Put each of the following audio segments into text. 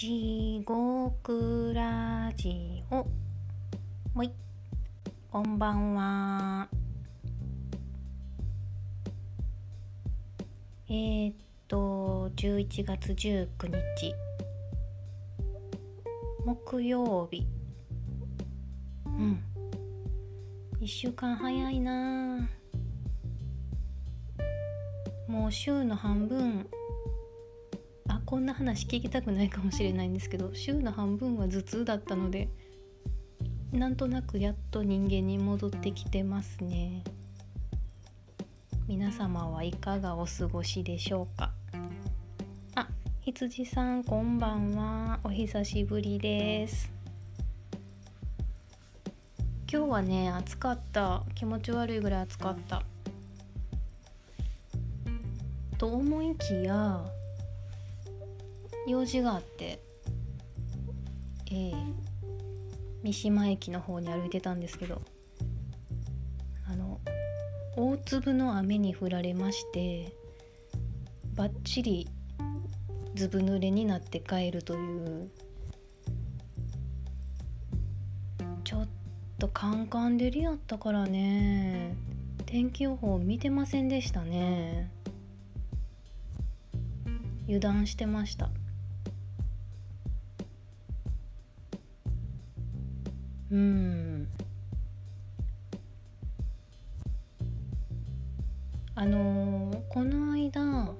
地獄ラジオ。もい。こんばんは。えー、っと11月19日。木曜日。うん。1週間早いな。もう週の半分。こんな話聞きたくないかもしれないんですけど週の半分は頭痛だったのでなんとなくやっと人間に戻ってきてますね。皆様はいかがお過ごしでしょうか？あ羊さんこんばんは。お久しぶりです。今日はね暑かった。気持ち悪いぐらい暑かった。と思いきや用事があってえー、三島駅の方に歩いてたんですけどあの大粒の雨に降られましてバッチリずぶ濡れになって帰るというちょっとカンカン照りやったからね天気予報見てませんでしたね。油断してました。うん。あのー、この間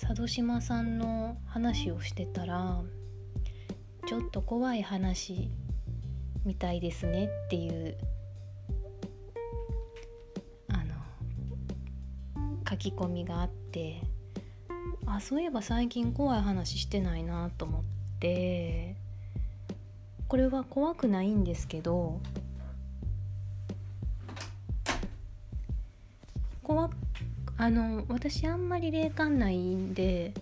佐渡島さんの話をしてたらちょっと怖い話みたいですねっていうあの書き込みがあってあそういえば最近怖い話してないなと思ってこれは怖くないんですけど怖あの私あんまり霊感ないんで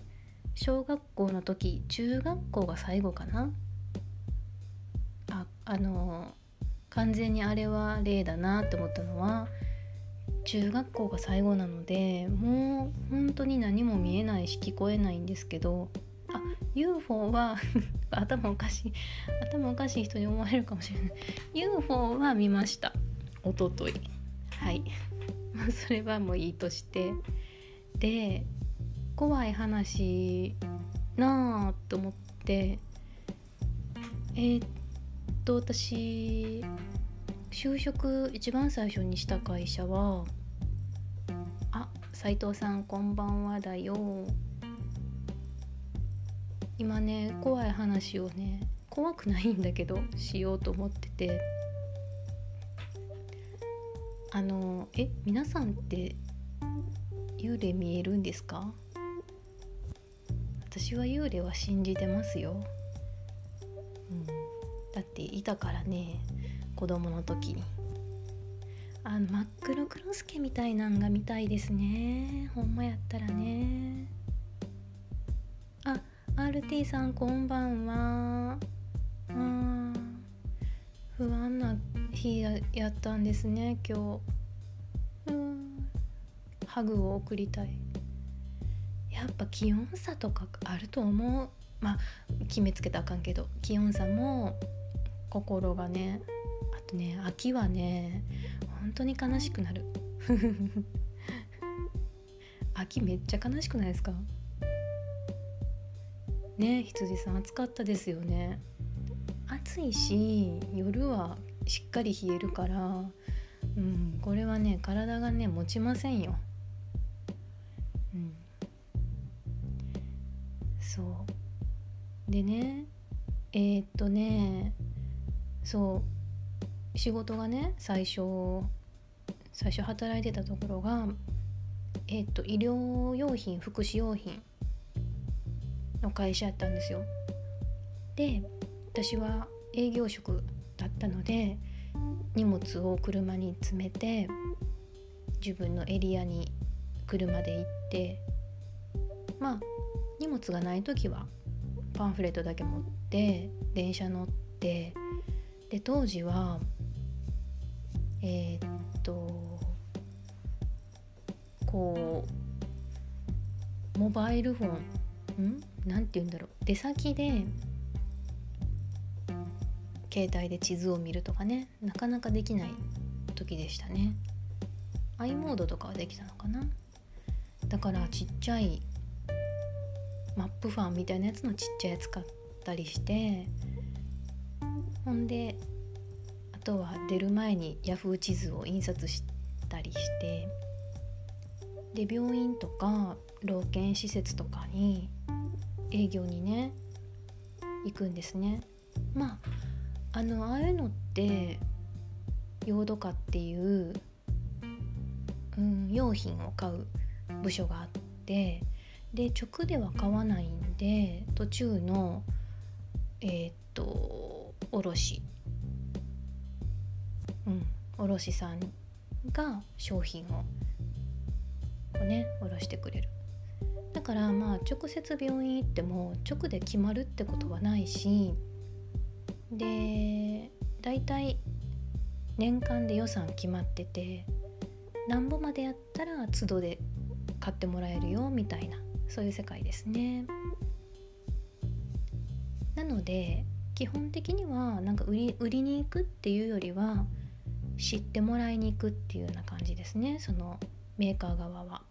小学校の時中学校が最後かな？ああの完全にあれは霊だなって思ったのは中学校が最後なのでもう本当に何も見えないし聞こえないんですけど UFO は 頭おかしい頭おかしい人に思われるかもしれない。UFO は見ました。おととい。はい。それはもういいとして。で怖い話なあと思って。えー、っと私就職一番最初にした会社は斉藤さんこんばんはだよ今ね怖い話をね怖くないんだけどしようと思ってて。あのえ皆さんって幽霊見えるんですか？私は幽霊は信じてますよ、うん、だっていたからね子供の時に。あの真っ黒クロスケみたいなんが見たいですね。ほんまやったらね。RT さんこんばんは。あ不安な日ややったんですね。今日。うん。ハグを送りたい。やっぱ気温差とかあると思う。まあ決めつけたらあかんけど。気温差も心がねあとね秋はね本当に悲しくなる。秋めっちゃ悲しくないですか？ね羊さん暑かったですよね。暑いし夜はしっかり冷えるからうんこれはね体がね持ちませんよ。うん。そう。でねえー、っとねそう。仕事がね最初最初働いてたところがえっ、と医療用品福祉用品の会社やったんですよ。で私は営業職だったので荷物を車に詰めて自分のエリアに車で行ってまあ荷物がない時はパンフレットだけ持って電車乗ってで当時はえー、っとこうモバイルフォン何て言うんだろう。出先で携帯で地図を見るとかね。なかなかできない時でしたね。i モードとかはできたのかな。だからちっちゃいマップファンみたいなやつのちっちゃいやつ買ったりして。ほんであとは出る前に Yahoo 地図を印刷したりして。で病院とか老健施設とかに営業にね行くんですね。まああのああいうのってヨードカっていう、うん、用品を買う部署があってで直では買わないんで途中のえー、っと卸。うん卸さんが商品をね卸してくれる。だからまあ直接病院行っても直で決まるってことはないしで大体年間で予算決まっててなんぼまでやったら都度で買ってもらえるよみたいなそういう世界ですね。なので基本的にはなんか売り売りに行くっていうよりは知ってもらいに行くっていうような感じですねそのメーカー側は。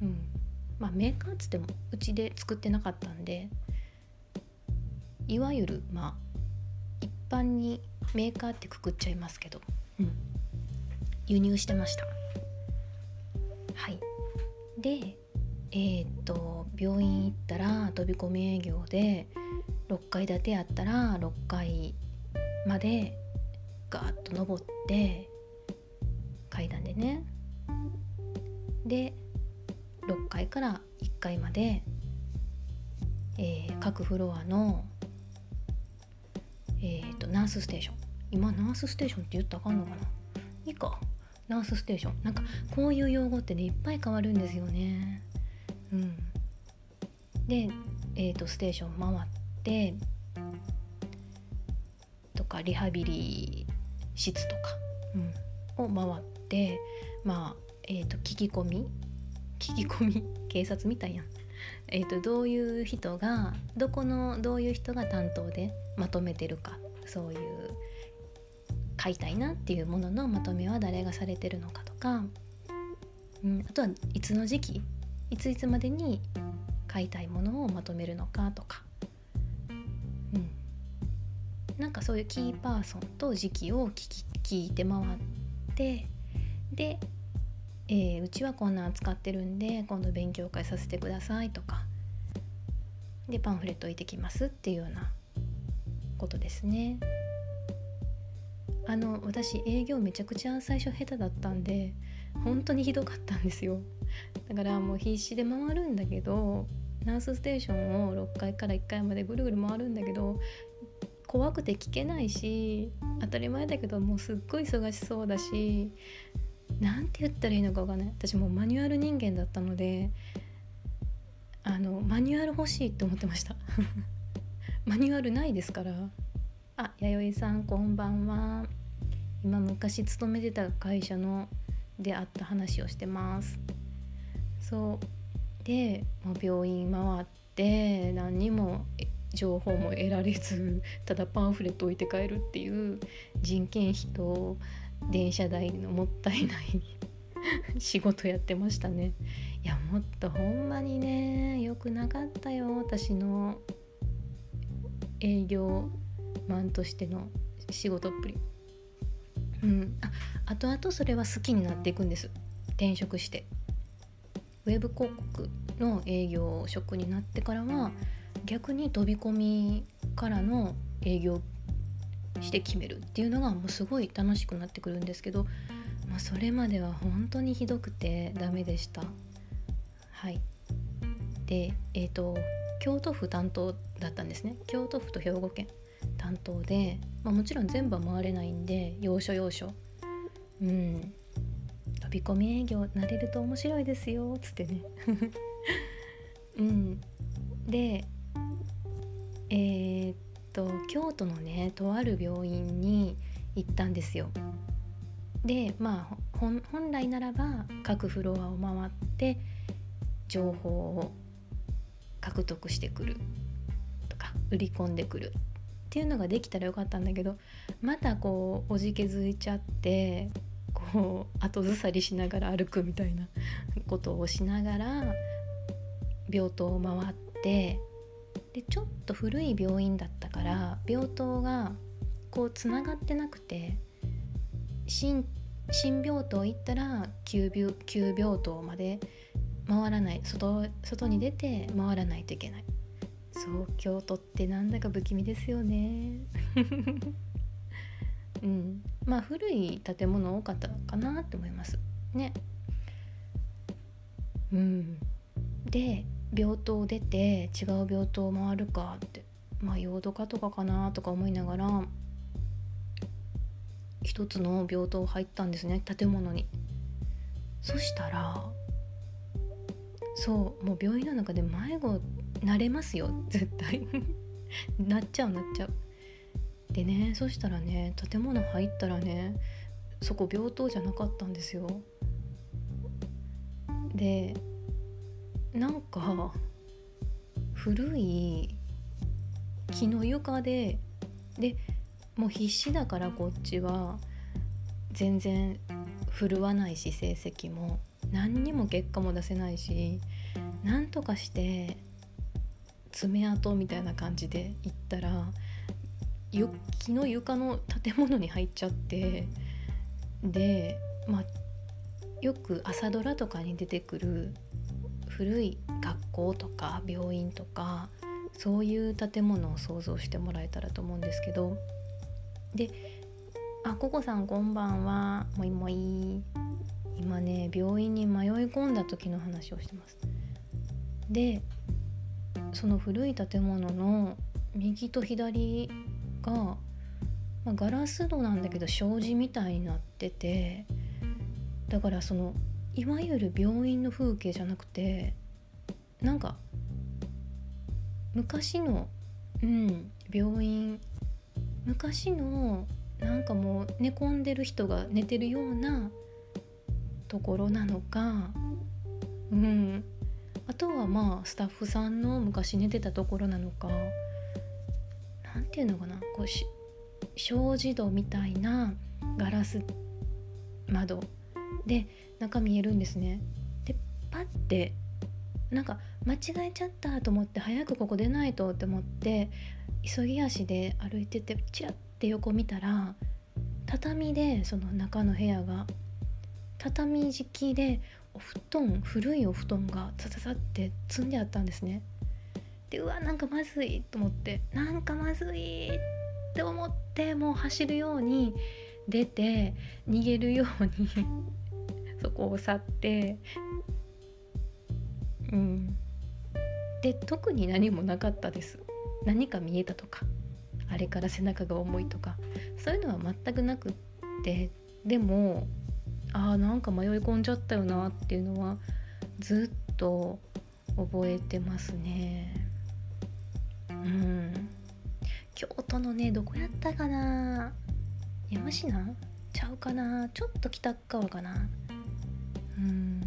うんまあメーカーっつってもうちで作ってなかったんでいわゆるまあ一般にメーカーってくくっちゃいますけど、うん、輸入してました。はい。でえー、っと病院行ったら飛び込み営業で6階建てやったら6階までガーッと登って階段でね。で6階から1階まで、えー、各フロアの、えーと、ナースステーション。今ナースステーションって言ったらあかんのかな？いいか。ナースステーション。なんかこういう用語ってねいっぱい変わるんですよね。うん。で、えーと、ステーション回ってとかリハビリ室とか、うん、を回ってまあえーと、聞き込み聞き込み警察みたいやん。えーと、どういう人がどこのどういう人が担当でまとめてるか。そういう買いたいなっていうもののまとめは誰がされてるのかとか、うん、あとはいつの時期いついつまでに買いたいものをまとめるのかとか、うん、なんかそういうキーパーソンと時期を聞き聞いて回ってでえー、うちはこんなん使ってるんで今度勉強会させてくださいとかでパンフレット置いてきますっていうようなことですね。あの私営業めちゃくちゃ最初下手だったんで本当にひどかったんですよだからもう必死で回るんだけどナースステーションを6階から1階までぐるぐる回るんだけど怖くて聞けないし当たり前だけどもうすっごい忙しそうだし何て言ったらいいのか分かんない。私もうマニュアル人間だったのであのマニュアル欲しいって思ってました。マニュアルないですから。あ弥生さんこんばんは。今昔勤めてた会社のであった話をしてます。そう。でもう病院回って何にも情報も得られずただパンフレット置いて帰るっていう人件費と電車代のもったいない 仕事やってましたね。いやもっとほんまにね良くなかったよ私の営業マンとしての仕事っぷり。うんあ後々それは好きになっていくんです。転職して。ウェブ広告の営業職になってからは逆に飛び込みからの営業して決めるっていうのがもうすごい楽しくなってくるんですけど、まあ、それまでは本当にひどくてダメでした。はい。でえっ、ー、と京都府担当だったんですね。京都府と兵庫県担当で、まあ、もちろん全部は回れないんで要所要所。うん。飛び込み営業慣れると面白いですよっつってね。うん。でえー、っと京都のねとある病院に行ったんですよ。でまあ本来ならば各フロアを回って情報を獲得してくるとか売り込んでくるっていうのができたらよかったんだけどまたこうおじけづいちゃってこう後ずさりしながら歩くみたいなことをしながら病棟を回ってでちょっと古い病院だったから病棟がこうつながってなくて新新病棟行ったら旧病旧病棟まで回らない外外に出て回らないといけない。そう京都ってなんだか不気味ですよね。うん。まあ古い建物多かったかなって思います。ね。うん。で病棟を出て違う病棟を回るかってまあヨード科とかかなとか思いながら一つの病棟入ったんですね建物に。そしたらそうもう病院の中で迷子なれますよ 絶対。なっちゃうなっちゃう。でねそしたらね建物入ったらねそこ病棟じゃなかったんですよ。でなんか古い木の床ででもう必死だからこっちは全然振るわないし成績も。何にも結果も出せないしなんとかして爪痕みたいな感じで行ったら木の床の建物に入っちゃってでまあよく朝ドラとかに出てくる古い学校とか病院とかそういう建物を想像してもらえたらと思うんですけどで「あココさんこんばんはもいもい」今ね病院に迷い込んだ時の話をしてます。でその古い建物の右と左が、まあ、ガラス戸なんだけど障子みたいになっててだからそのいわゆる病院の風景じゃなくてなんか昔の、うん、病院昔のなんかもう寝込んでる人が寝てるようなところなのか、うん、あとはまあスタッフさんの昔寝てたところなのか何て言うのかなこうし障子戸みたいなガラス窓で中見えるんですね。でパッてなんか間違えちゃったと思って早くここ出ないとって思って急ぎ足で歩いててチラッて横見たら畳でその中の部屋が畳敷きでお布団古いお布団がザザザって積んであったんですね。でうわなんかまずいと思ってなんかまずいって思ってもう走るように出て逃げるようにそこを去って。うん。で特に何もなかったです。何か見えたとか。あれから背中が重いとか。そういうのは全くなくって。でもあーなんか迷い込んじゃったよなっていうのはずっと覚えてますね。うん。京都のねどこやったかな。山科？ちゃうかな。ちょっと北側かなうん。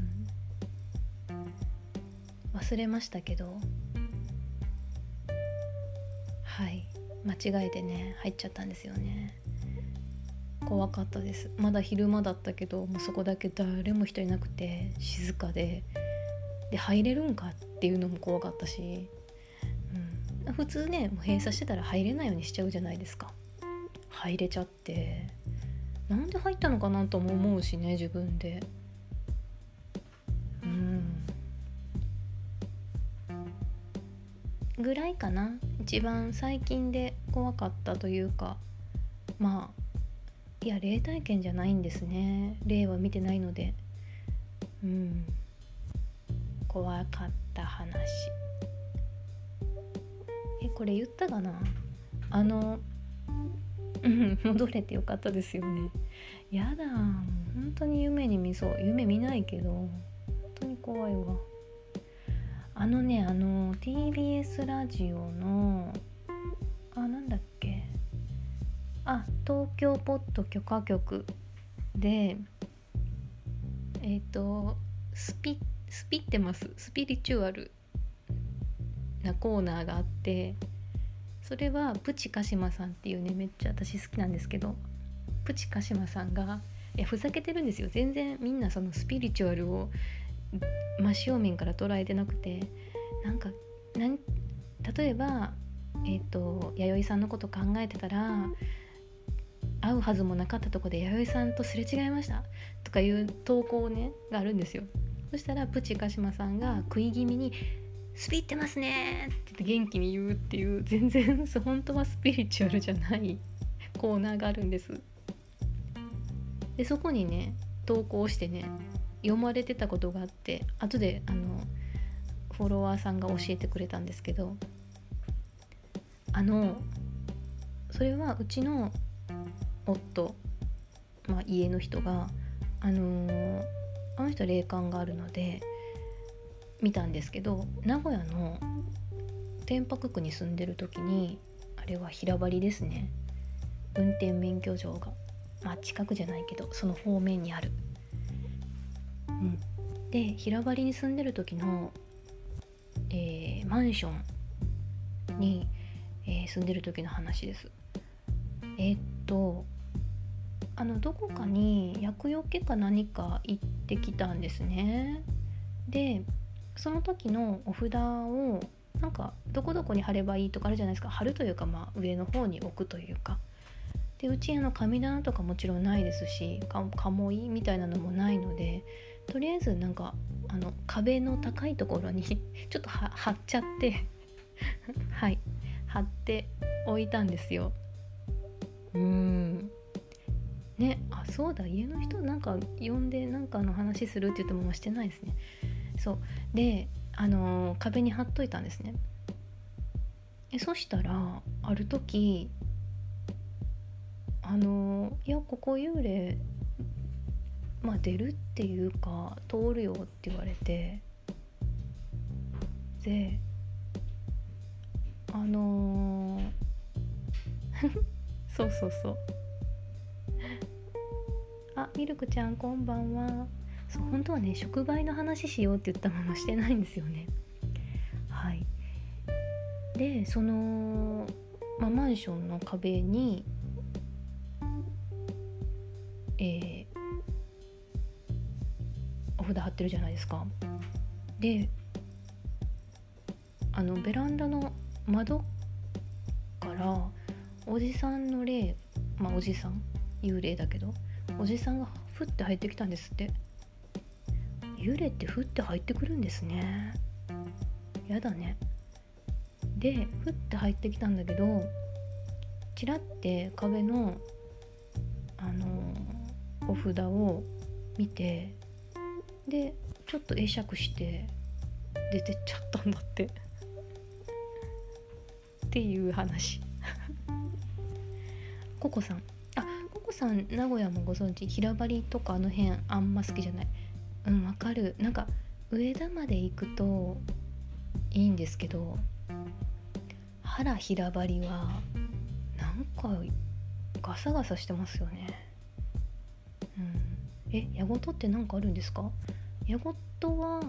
忘れましたけど。はい。間違えてね入っちゃったんですよね。怖かったです。まだ昼間だったけどもうそこだけ誰も人いなくて静かで。で入れるんかっていうのも怖かったし、うん、普通ねもう閉鎖してたら入れないようにしちゃうじゃないですか。入れちゃって。なんで入ったのかなとも思うしね自分で。ぐらいかな。一番最近で怖かったというかまあいや霊体験じゃないんですね。霊は見てないので。うん。怖かった話。えこれ言ったかな？あの戻れてよかったですよね。やだもう本当に夢に見そう。夢見ないけど本当に怖いわ。あのねあの TBS ラジオのあなんだっけ？あ東京ポッド許可局でえっ、ー、とスピスピってます？スピリチュアルなコーナーがあってそれはプチカシマさんっていうねめっちゃ私好きなんですけどプチカシマさんがいやふざけてるんですよ。全然みんなそのスピリチュアルを真正面から捉えてなくてなんかなん例えばえ、ー、と弥生さんのこと考えてたら会うはずもなかったとこで弥生さんとすれ違いましたとかいう投稿ねがあるんですよ。そしたらプチカシマさんが食い気味に「スピってますね」って言って元気に言うっていう全然本当はスピリチュアルじゃないコーナーがあるんです。でそこにね投稿してね読まれてたことがあって後であのフォロワーさんが教えてくれたんですけどあのそれはうちの夫、まあ、家の人があの、あの人霊感があるので見たんですけど名古屋の天白区に住んでる時にあれは平張りですね運転免許状がまあ近くじゃないけどその方面にある。で平張りに住んでる時の、えー、マンションに、えー、住んでる時の話です。えー、っとあのどこかに厄除けか何か行ってきたんですね。でその時のお札をなんかどこどこに貼ればいいとかあるじゃないですか貼るというかまあ上の方に置くというかでうちあの神棚とかもちろんないですし鴨居みたいなのもないのでとりあえずなんかあの壁の高いところに ちょっと貼っちゃって はい貼っておいたんですよ。うん。ねあそうだ家の人なんか呼んでなんかの話するって言ってももしてないですね。そう。であのー、壁に貼っといたんですね。えそしたらある時あのいやここ幽霊まあ出るっていうか通るよって言われてであのー、そうそうそう。あミルクちゃんこんばんは。そう本当はね触媒の話しようって言ったまましてないんですよね。はい。でその、まあ、マンションの壁にえー、札貼ってるじゃないですか。であのベランダの窓からおじさんの霊まあおじさん幽霊だけどおじさんがふって入ってきたんですって。幽霊ってふって入ってくるんですね。やだね。でふって入ってきたんだけどちらって壁のあのお札を見てでちょっと会釈して出てっちゃったんだって。っていう話。ココさん。あココさん名古屋もご存知。平張りとかあの辺あんま好きじゃない。うんわかる。なんか上田まで行くといいんですけど原平張りはなんかガサガサしてますよね。うん。え矢事って何かあるんですか？矢事は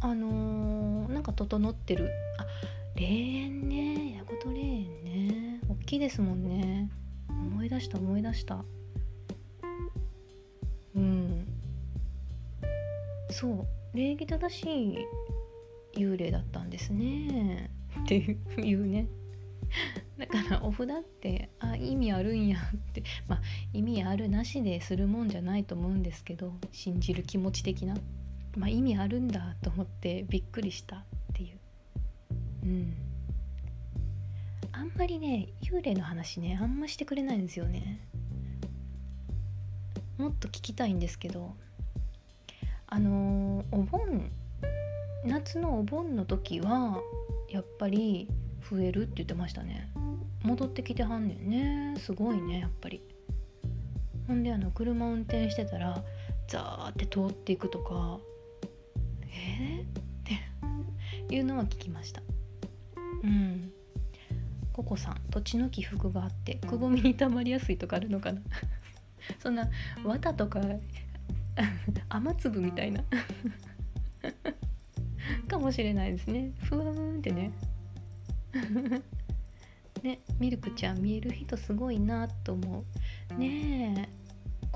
あのー、なんか整ってる。あ霊園ね。矢事霊園ね。大きいですもんね。思い出した思い出した。うん。そう。礼儀正しい幽霊だったんですね。っていうね。だからお札ってあ意味あるんやって。まあ意味あるなしでするもんじゃないと思うんですけど信じる気持ち的な。まあ意味あるんだと思ってびっくりしたっていう。うん。あんまりね幽霊の話ねあんましてくれないんですよね。もっと聞きたいんですけどあの、お盆夏のお盆の時はやっぱり増えるって言ってましたね。戻ってきてはんねんね。すごいねやっぱり。ほんであの車運転してたらザーって通っていくとかえー、っていうのは聞きました。うん。ココさん土地の起伏があってくぼみにたまりやすいとかあるのかな？そんな綿とか 雨粒みたいな。かもしれないですね。ふわーんってね。ねミルクちゃん見える人すごいなと思う。ねえ。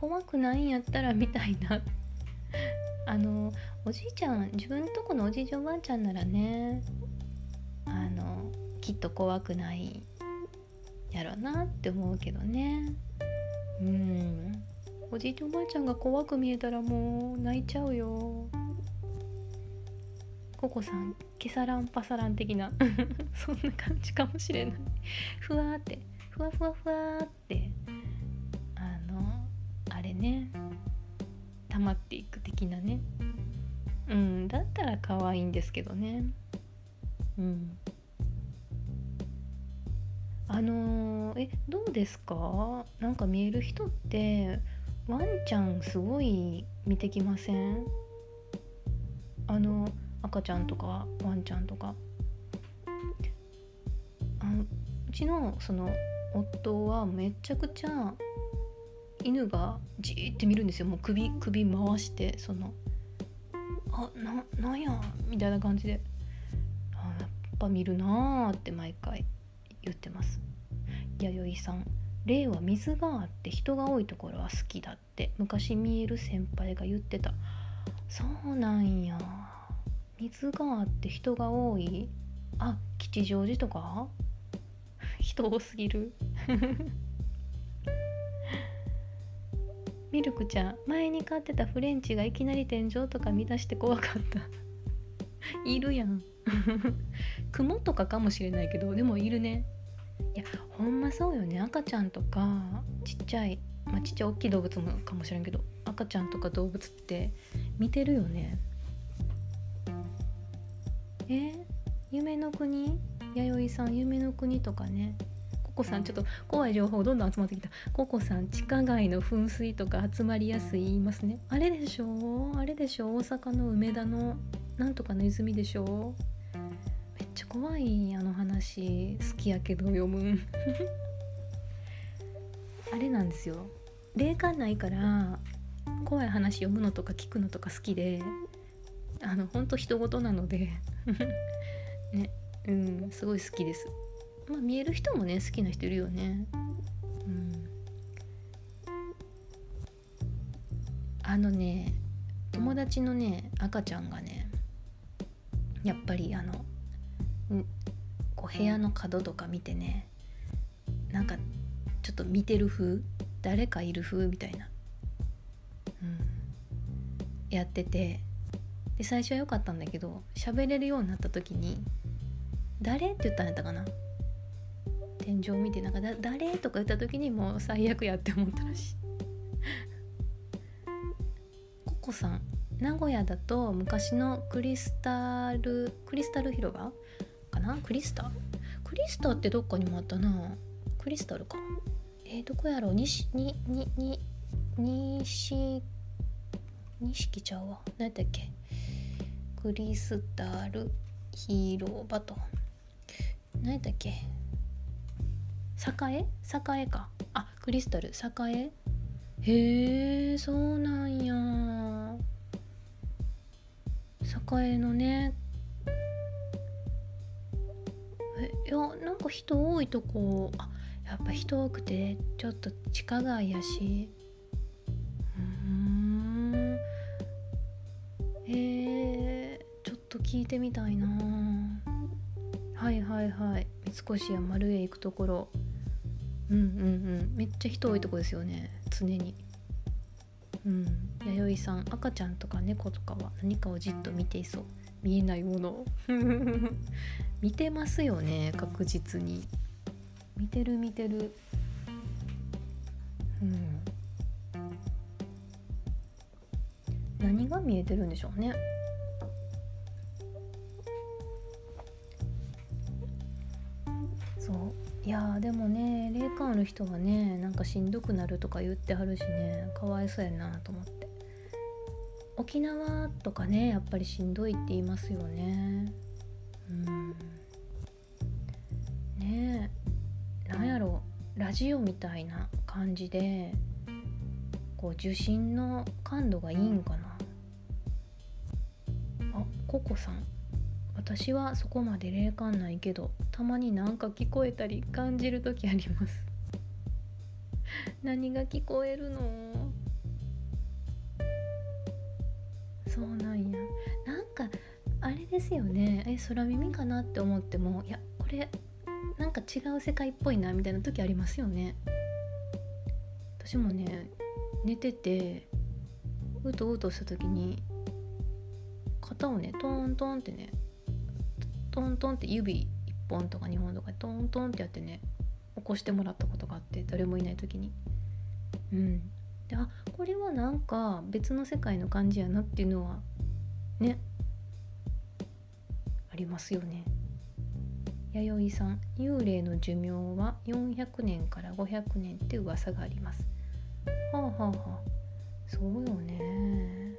怖くないんやったら見たいな。あのおじいちゃん自分とこのおじいちゃんおばあちゃんならねあのきっと怖くないやろなって思うけどね。うん。おじいちゃんおばあちゃんが怖く見えたらもう泣いちゃうよ。ココさんケサランパサラン的な。そんな感じかもしれない。ふわって。ふわふわふわって。ね。溜まっていく的なね。うんだったら可愛いんですけどね。うん。あのー、えどうですか？なんか見える人ってワンちゃんすごい見てきません？あの赤ちゃんとかワンちゃんとか。あうちのその夫はめちゃくちゃ犬がじーって見るんですよ。もう首首回してそのあななんや？みたいな感じであやっぱ見るなって毎回言ってます弥生さん。霊は水があって人が多いところは好きだって。昔見える先輩が言ってた。そうなんや。水があって人が多い。あ吉祥寺とか？人多すぎる。ミルクちゃん前に飼ってたフレンチがいきなり天井とか見出して怖かった。いるやん。雲とかかもしれないけどでもいるね。いやほんまそうよね。赤ちゃんとかちっちゃいまあちっちゃい大きい動物もかもしれんけど赤ちゃんとか動物って見てるよね。え？夢の国？弥生さん夢の国とかね。ココさんちょっと怖い情報どんどん集まってきた。ココさん地下街の噴水とか集まりやすい言いますね。あれでしょあれでしょ大阪の梅田のなんとかの泉でしょめっちゃ怖いあの話。好きやけど読む。あれなんですよ。霊感ないから怖い話読むのとか聞くのとか好きであの本当人事なので。ね。うんすごい好きですまあ見える人もね好きな人いるよねうんあのね友達のね赤ちゃんがねやっぱりあのこう部屋の角とか見てねなんかちょっと見てる風誰かいる風みたいな、うん、やっててで最初は良かったんだけど喋れるようになった時に「誰?」って言ったんやったかな？天井見てなんかだ「誰?」とか言った時にもう最悪やって思ったらしい。ココさん。名古屋だと昔のクリスタルクリスタル広場かな？クリスタルクリスタルってどっかにもあったな。クリスタルか。えー、どこやろう？西にににに西錦ちゃうわ。何やったっけ？クリスタル広場と。何やったっけ？栄？栄か。あクリスタル。栄？へえそうなんや。栄のね。えいやなんか人多いとこ。あやっぱ人多くてちょっと地下街やし。うん。へえ聞いてみたいな。はいはいはい。越や丸へ行くところ。うんうんうん。めっちゃ人多いとこですよね。常に。うん。弥生さん赤ちゃんとか猫とかは何かをじっと見ていそう。見えないものを。見てますよね確実に。見てる見てる。うん。何が見えてるんでしょうね。やでもね霊感ある人はねなんかしんどくなるとか言ってはるしねかわいそうやなと思って。沖縄とかねやっぱりしんどいって言いますよね。うん。ねえなんやろラジオみたいな感じでこう受信の感度がいいんかな。あココさん。私はそこまで霊感ないけどたまになんか聞こえたり感じる時あります。何が聞こえるの？そうなんや。なんかあれですよね。え空耳かなって思ってもいやこれなんか違う世界っぽいなみたいな時ありますよね。私もね寝ててうとうとした時に肩をねトントンってねトントンって指1本とか2本とかトントンってやってね起こしてもらったことがあって誰もいない時に。うん。であこれはなんか別の世界の感じやなっていうのはねありますよね。弥生さん幽霊の寿命は400年から500年って噂があります。はあはあはあ。そうよね。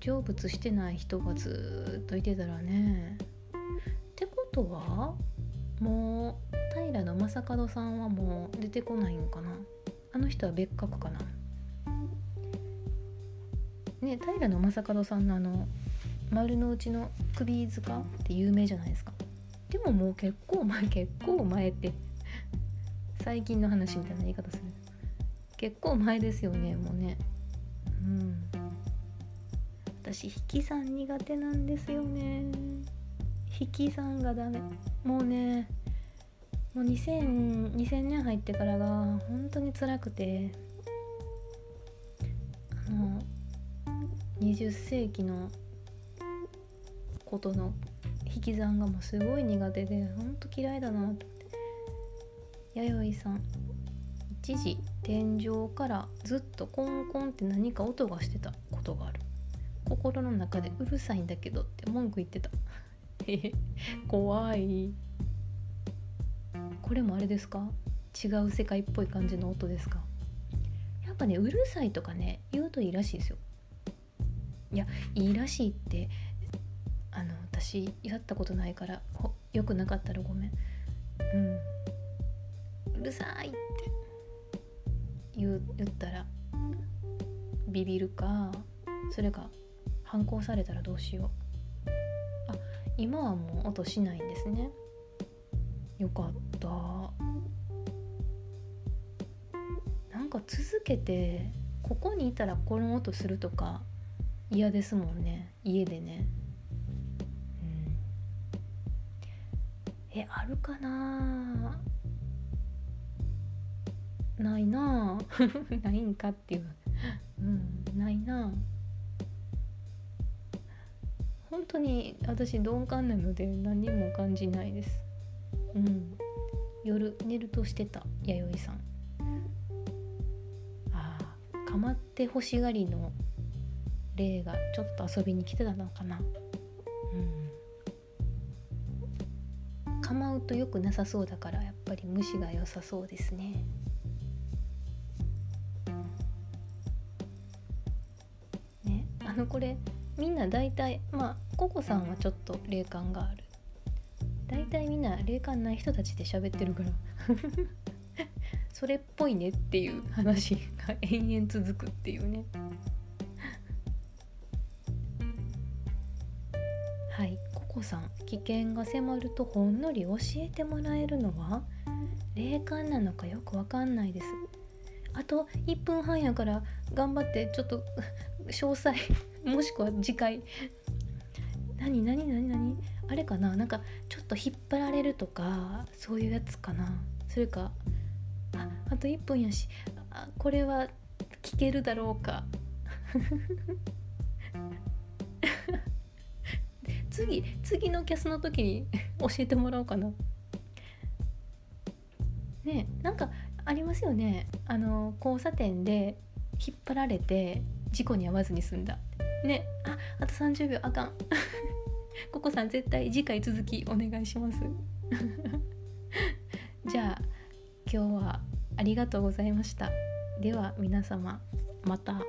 成仏してない人がずっといてたらね。とはもう平将門さんはもう出てこないんかな。あの人は別格かな。ね平将門さんのあの丸の内の首塚って有名じゃないですか。でももう結構前結構前って 最近の話みたいな言い方する。結構前ですよねもうね。うん。私引き算苦手なんですよね。引き算がダメ。もうねもう 2000, 2000年入ってからが本当に辛くて。あの20世紀のことの引き算がもうすごい苦手でほんと嫌いだなって。弥生さん一時天井からずっとコンコンって何か音がしてたことがある。心の中でうるさいんだけどって文句言ってた。怖い。これもあれですか？違う世界っぽい感じの音ですか？やっぱねうるさいとかね言うといいらしいですよ。いやいいらしいってあの私やったことないからよくなかったらごめん。うん。うるさいって。言言ったらビビるかそれか反抗されたらどうしよう。今はもう音しないんですね。よかった。なんか続けてここにいたらこの音するとか嫌ですもんね。家でね。うん。えあるかな？ないな。ないんかっていう。うんないな。本当に私鈍感なので何も感じないです。うん。夜寝るとしてた弥生さん。ああかまって欲しがりの霊がちょっと遊びに来てたのかな。うん。構うとよくなさそうだからやっぱり虫が良さそうですね。ねあのこれみんな大体まあココさんはちょっと霊感がある。大体みんな霊感ない人たちで喋ってるから。それっぽいねっていう話が延々続くっていうね。はい。ココさん危険が迫るとほんのり教えてもらえるのは？霊感なのかよくわかんないです。あと1分半やから頑張ってちょっと詳細もしくは次回。何何何何？あれかな？なんかちょっと引っ張られるとかそういうやつかな？それかああと1分やしあこれは聞けるだろうか？次次のキャスの時に 教えてもらおうかな。ねなんかありますよね？あの交差点で引っ張られて事故に遭わずに済んだ。ねああと30秒あかん。ココさん絶対次回続きお願いします。じゃあ今日はありがとうございました。では皆様また。